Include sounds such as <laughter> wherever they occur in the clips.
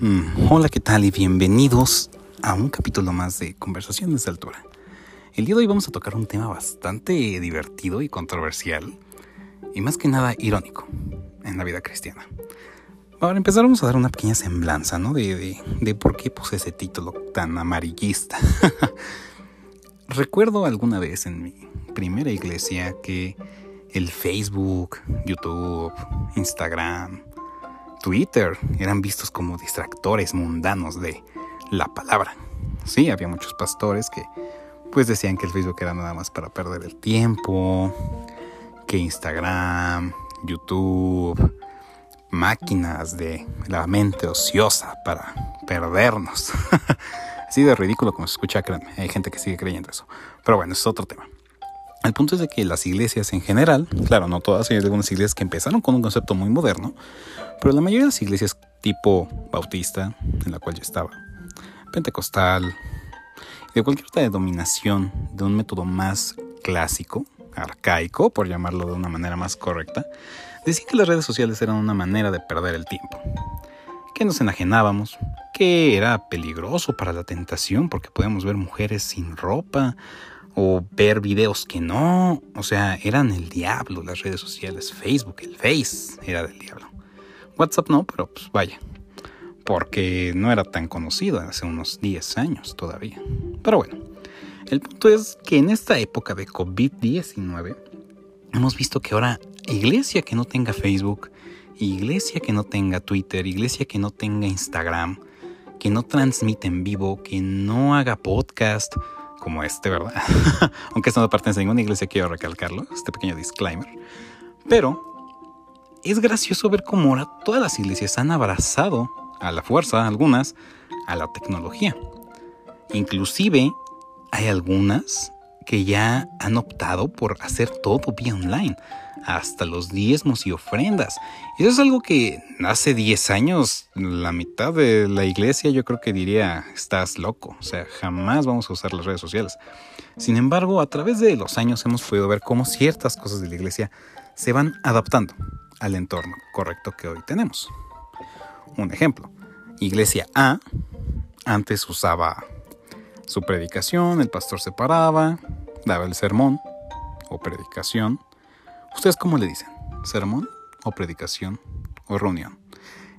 Mm, hola, ¿qué tal? Y bienvenidos a un capítulo más de Conversaciones de Altura. El día de hoy vamos a tocar un tema bastante divertido y controversial, y más que nada irónico en la vida cristiana. Para empezar vamos a dar una pequeña semblanza, ¿no? De, de por qué puse ese título tan amarillista. <laughs> Recuerdo alguna vez en mi primera iglesia que el Facebook, YouTube, Instagram, Twitter eran vistos como distractores mundanos de la palabra. Sí, había muchos pastores que pues decían que el Facebook era nada más para perder el tiempo, que Instagram, YouTube, máquinas de la mente ociosa para perdernos. <laughs> Así de ridículo como se escucha, créanme, hay gente que sigue creyendo eso. Pero bueno, es otro tema. El punto es de que las iglesias en general, claro, no todas, hay algunas iglesias que empezaron con un concepto muy moderno, pero la mayoría de las iglesias tipo bautista, en la cual yo estaba, pentecostal, de cualquier otra denominación de un método más clásico, arcaico, por llamarlo de una manera más correcta, decían que las redes sociales eran una manera de perder el tiempo, que nos enajenábamos, que era peligroso para la tentación porque podíamos ver mujeres sin ropa o ver videos que no, o sea, eran el diablo las redes sociales, Facebook, el Face era del diablo. WhatsApp no, pero pues vaya, porque no era tan conocido hace unos 10 años todavía. Pero bueno, el punto es que en esta época de COVID-19 hemos visto que ahora iglesia que no tenga Facebook, iglesia que no tenga Twitter, iglesia que no tenga Instagram, que no transmite en vivo, que no haga podcast como este, ¿verdad? <laughs> Aunque esto no pertenece a ninguna iglesia, quiero recalcarlo, este pequeño disclaimer. Pero es gracioso ver cómo ahora todas las iglesias han abrazado a la fuerza, algunas, a la tecnología. Inclusive hay algunas que ya han optado por hacer todo vía online, hasta los diezmos y ofrendas. Eso es algo que hace 10 años la mitad de la iglesia yo creo que diría, estás loco, o sea, jamás vamos a usar las redes sociales. Sin embargo, a través de los años hemos podido ver cómo ciertas cosas de la iglesia se van adaptando al entorno correcto que hoy tenemos. Un ejemplo, Iglesia A antes usaba su predicación, el pastor se paraba, daba el sermón o predicación. ¿Ustedes cómo le dicen? ¿Sermón o predicación o reunión?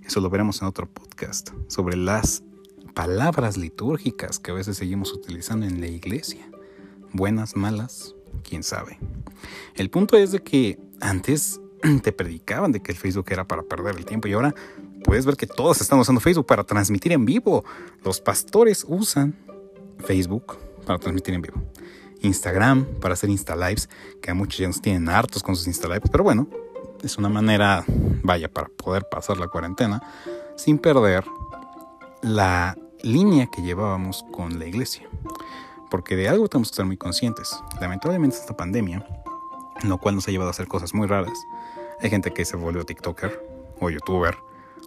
Eso lo veremos en otro podcast sobre las palabras litúrgicas que a veces seguimos utilizando en la iglesia. Buenas, malas, quién sabe. El punto es de que antes <clears throat> te predicaban de que el Facebook era para perder el tiempo y ahora puedes ver que todos están usando Facebook para transmitir en vivo. Los pastores usan Facebook para transmitir en vivo. Instagram para hacer Insta Lives, que a muchos ya nos tienen hartos con sus Insta Lives, pero bueno, es una manera, vaya, para poder pasar la cuarentena sin perder la línea que llevábamos con la iglesia. Porque de algo tenemos que estar muy conscientes. Lamentablemente esta pandemia, lo cual nos ha llevado a hacer cosas muy raras. Hay gente que se volvió TikToker o YouTuber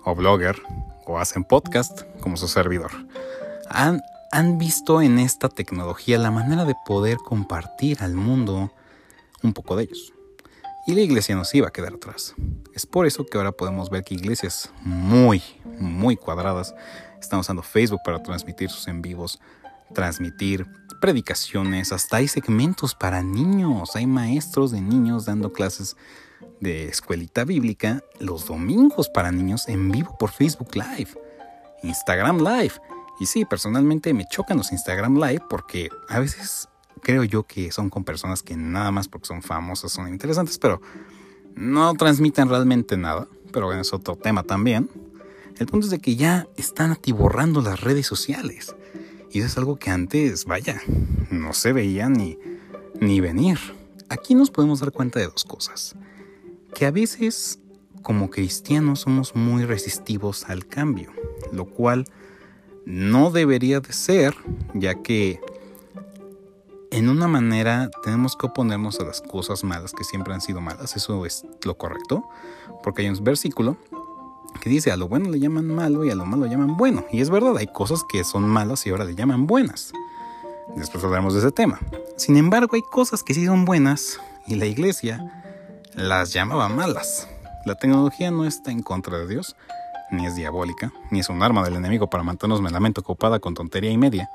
o blogger o hacen podcast como su servidor. Han, han visto en esta tecnología la manera de poder compartir al mundo un poco de ellos. Y la iglesia nos iba a quedar atrás. Es por eso que ahora podemos ver que iglesias muy, muy cuadradas están usando Facebook para transmitir sus en vivos, transmitir predicaciones, hasta hay segmentos para niños, hay maestros de niños dando clases de escuelita bíblica los domingos para niños en vivo por Facebook Live, Instagram Live. Y sí, personalmente me chocan los Instagram Live porque a veces creo yo que son con personas que nada más porque son famosas son interesantes, pero no transmiten realmente nada. Pero bueno, es otro tema también. El punto es de que ya están atiborrando las redes sociales. Y eso es algo que antes, vaya, no se veía ni, ni venir. Aquí nos podemos dar cuenta de dos cosas que a veces como cristianos somos muy resistivos al cambio, lo cual no debería de ser, ya que en una manera tenemos que oponernos a las cosas malas que siempre han sido malas, eso es lo correcto, porque hay un versículo que dice a lo bueno le llaman malo y a lo malo le llaman bueno, y es verdad, hay cosas que son malas y ahora le llaman buenas. Después hablaremos de ese tema. Sin embargo, hay cosas que sí son buenas y la iglesia las llamaba malas. La tecnología no está en contra de Dios, ni es diabólica, ni es un arma del enemigo para mantenernos en la mente ocupada con tontería y media.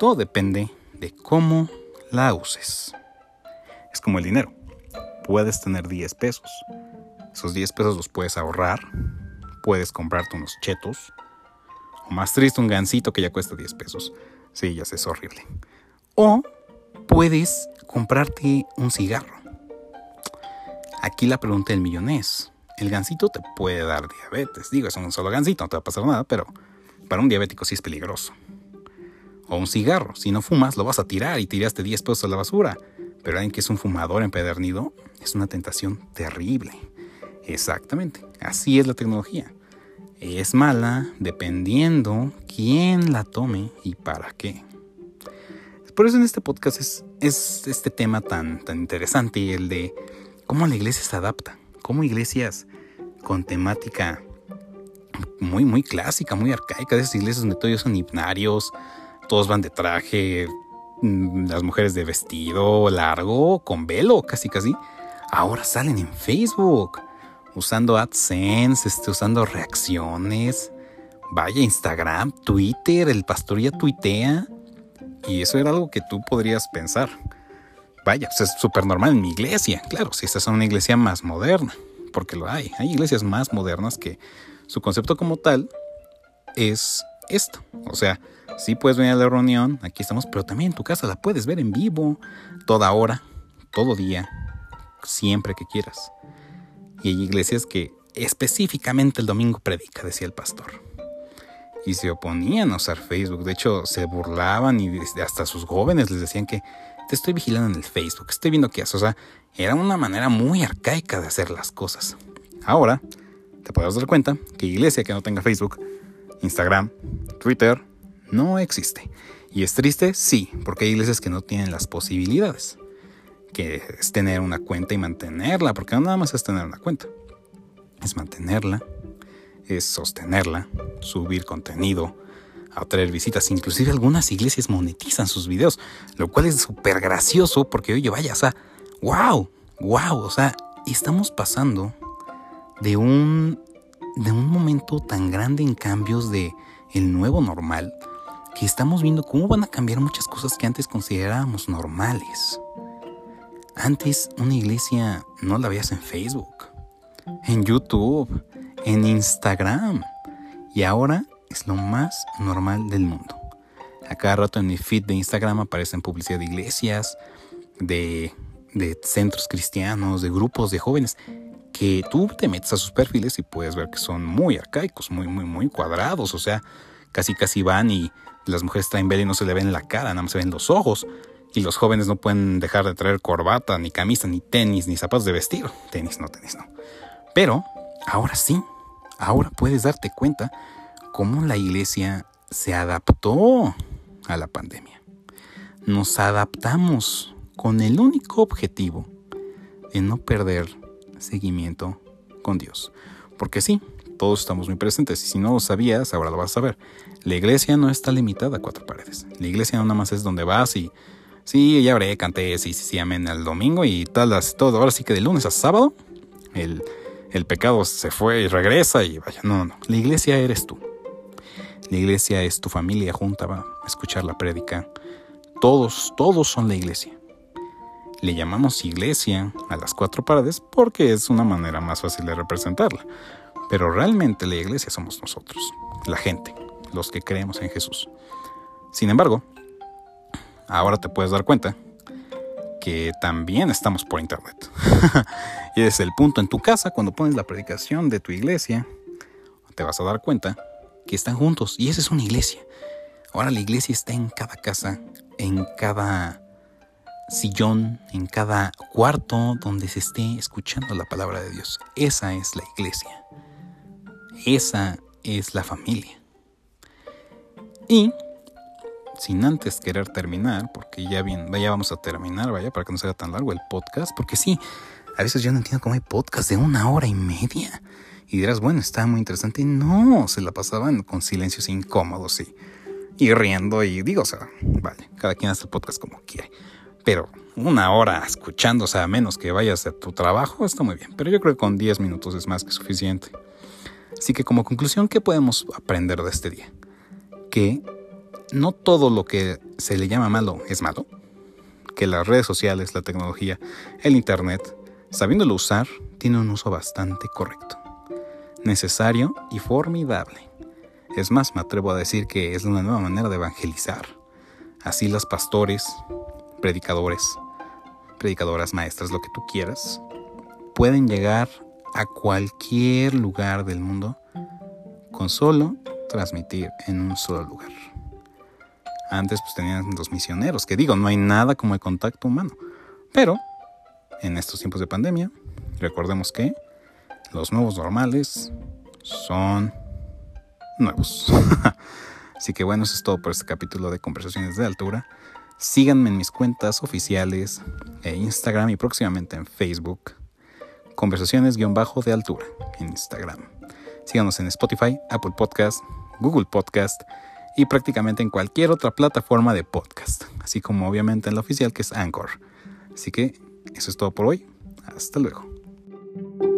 Todo depende de cómo la uses. Es como el dinero. Puedes tener 10 pesos. Esos 10 pesos los puedes ahorrar. Puedes comprarte unos chetos. O más triste, un gansito que ya cuesta 10 pesos. Sí, ya sé, es horrible. O puedes comprarte un cigarro. Aquí la pregunta del millón es, el gansito te puede dar diabetes. Digo, es un solo gansito, no te va a pasar nada, pero para un diabético sí es peligroso. O un cigarro, si no fumas lo vas a tirar y tiraste 10 pesos a la basura. Pero alguien que es un fumador empedernido es una tentación terrible. Exactamente, así es la tecnología. Es mala dependiendo quién la tome y para qué. Por eso en este podcast es, este tema tan, tan interesante, el de cómo la iglesia se adapta, cómo iglesias con temática muy, muy clásica, muy arcaica, de esas iglesias donde todos son hipnarios, todos van de traje, mm, las mujeres de vestido largo, con velo, casi casi, ahora salen en Facebook, usando AdSense, este, usando reacciones. Vaya, Instagram, Twitter, el pastor ya tuitea. Y eso era algo que tú podrías pensar. Vaya, es súper normal en mi iglesia, claro, si esta es una iglesia más moderna, porque lo hay. Hay iglesias más modernas que su concepto como tal es esto. O sea, sí puedes venir a la reunión, aquí estamos, pero también en tu casa la puedes ver en vivo, toda hora, todo día, siempre que quieras. Y hay iglesias que específicamente el domingo predica, decía el pastor. Y se oponían a usar Facebook. De hecho, se burlaban y hasta sus jóvenes les decían que te estoy vigilando en el Facebook, estoy viendo qué haces. O sea, era una manera muy arcaica de hacer las cosas. Ahora, te puedes dar cuenta que iglesia que no tenga Facebook, Instagram, Twitter, no existe. Y es triste, sí, porque hay iglesias que no tienen las posibilidades. Que es tener una cuenta y mantenerla, porque no nada más es tener una cuenta. Es mantenerla, es sostenerla, subir contenido, atraer visitas. Inclusive algunas iglesias monetizan sus videos, lo cual es súper gracioso porque, oye, vaya, o sea, wow, wow, o sea, estamos pasando de un, de un momento tan grande en cambios de el nuevo normal que estamos viendo cómo van a cambiar muchas cosas que antes considerábamos normales. Antes una iglesia no la veías en Facebook, en YouTube, en Instagram. Y ahora es lo más normal del mundo. A cada rato en mi feed de Instagram aparecen publicidad de iglesias, de, de centros cristianos, de grupos de jóvenes que tú te metes a sus perfiles y puedes ver que son muy arcaicos, muy, muy, muy cuadrados. O sea, casi casi van y las mujeres traen velo y no se le ven la cara, nada más se ven los ojos. Y los jóvenes no pueden dejar de traer corbata, ni camisa, ni tenis, ni zapatos de vestir. Tenis no, tenis no. Pero ahora sí, ahora puedes darte cuenta cómo la iglesia se adaptó a la pandemia. Nos adaptamos con el único objetivo de no perder seguimiento con Dios. Porque sí, todos estamos muy presentes y si no lo sabías, ahora lo vas a saber. La iglesia no está limitada a cuatro paredes. La iglesia no nada más es donde vas y sí, ya habré, canté, sí, sí, sí, amén el domingo y tal, todo. Ahora sí que de lunes a sábado el, el pecado se fue y regresa y vaya, no, no, no. La iglesia eres tú. La iglesia es tu familia junta, va a escuchar la prédica. Todos, todos son la iglesia. Le llamamos iglesia a las cuatro paredes porque es una manera más fácil de representarla. Pero realmente la iglesia somos nosotros, la gente, los que creemos en Jesús. Sin embargo, ahora te puedes dar cuenta que también estamos por internet. <laughs> y es el punto en tu casa, cuando pones la predicación de tu iglesia, te vas a dar cuenta que están juntos. Y esa es una iglesia. Ahora la iglesia está en cada casa, en cada sillón, en cada cuarto donde se esté escuchando la palabra de Dios. Esa es la iglesia. Esa es la familia. Y sin antes querer terminar, porque ya bien, vaya vamos a terminar, vaya, para que no sea tan largo el podcast, porque sí, a veces yo no entiendo cómo hay podcast de una hora y media. Y dirás, bueno, está muy interesante. No, se la pasaban con silencios incómodos y, y riendo. Y digo, o sea, vale, cada quien hace el podcast como quiere. Pero una hora escuchándose a menos que vayas a tu trabajo está muy bien. Pero yo creo que con 10 minutos es más que suficiente. Así que como conclusión, ¿qué podemos aprender de este día? Que no todo lo que se le llama malo es malo. Que las redes sociales, la tecnología, el Internet, sabiéndolo usar, tiene un uso bastante correcto, necesario y formidable. Es más, me atrevo a decir que es una nueva manera de evangelizar. Así los pastores, predicadores, predicadoras, maestras, lo que tú quieras, pueden llegar a cualquier lugar del mundo con solo transmitir en un solo lugar. Antes pues tenían los misioneros, que digo, no hay nada como el contacto humano. Pero en estos tiempos de pandemia, recordemos que los nuevos normales son nuevos. <laughs> Así que bueno, eso es todo por este capítulo de Conversaciones de Altura. Síganme en mis cuentas oficiales en Instagram y próximamente en Facebook. Conversaciones-de altura en Instagram. Síganos en Spotify, Apple Podcast, Google Podcast y prácticamente en cualquier otra plataforma de podcast, así como obviamente en la oficial que es Anchor. Así que eso es todo por hoy. Hasta luego.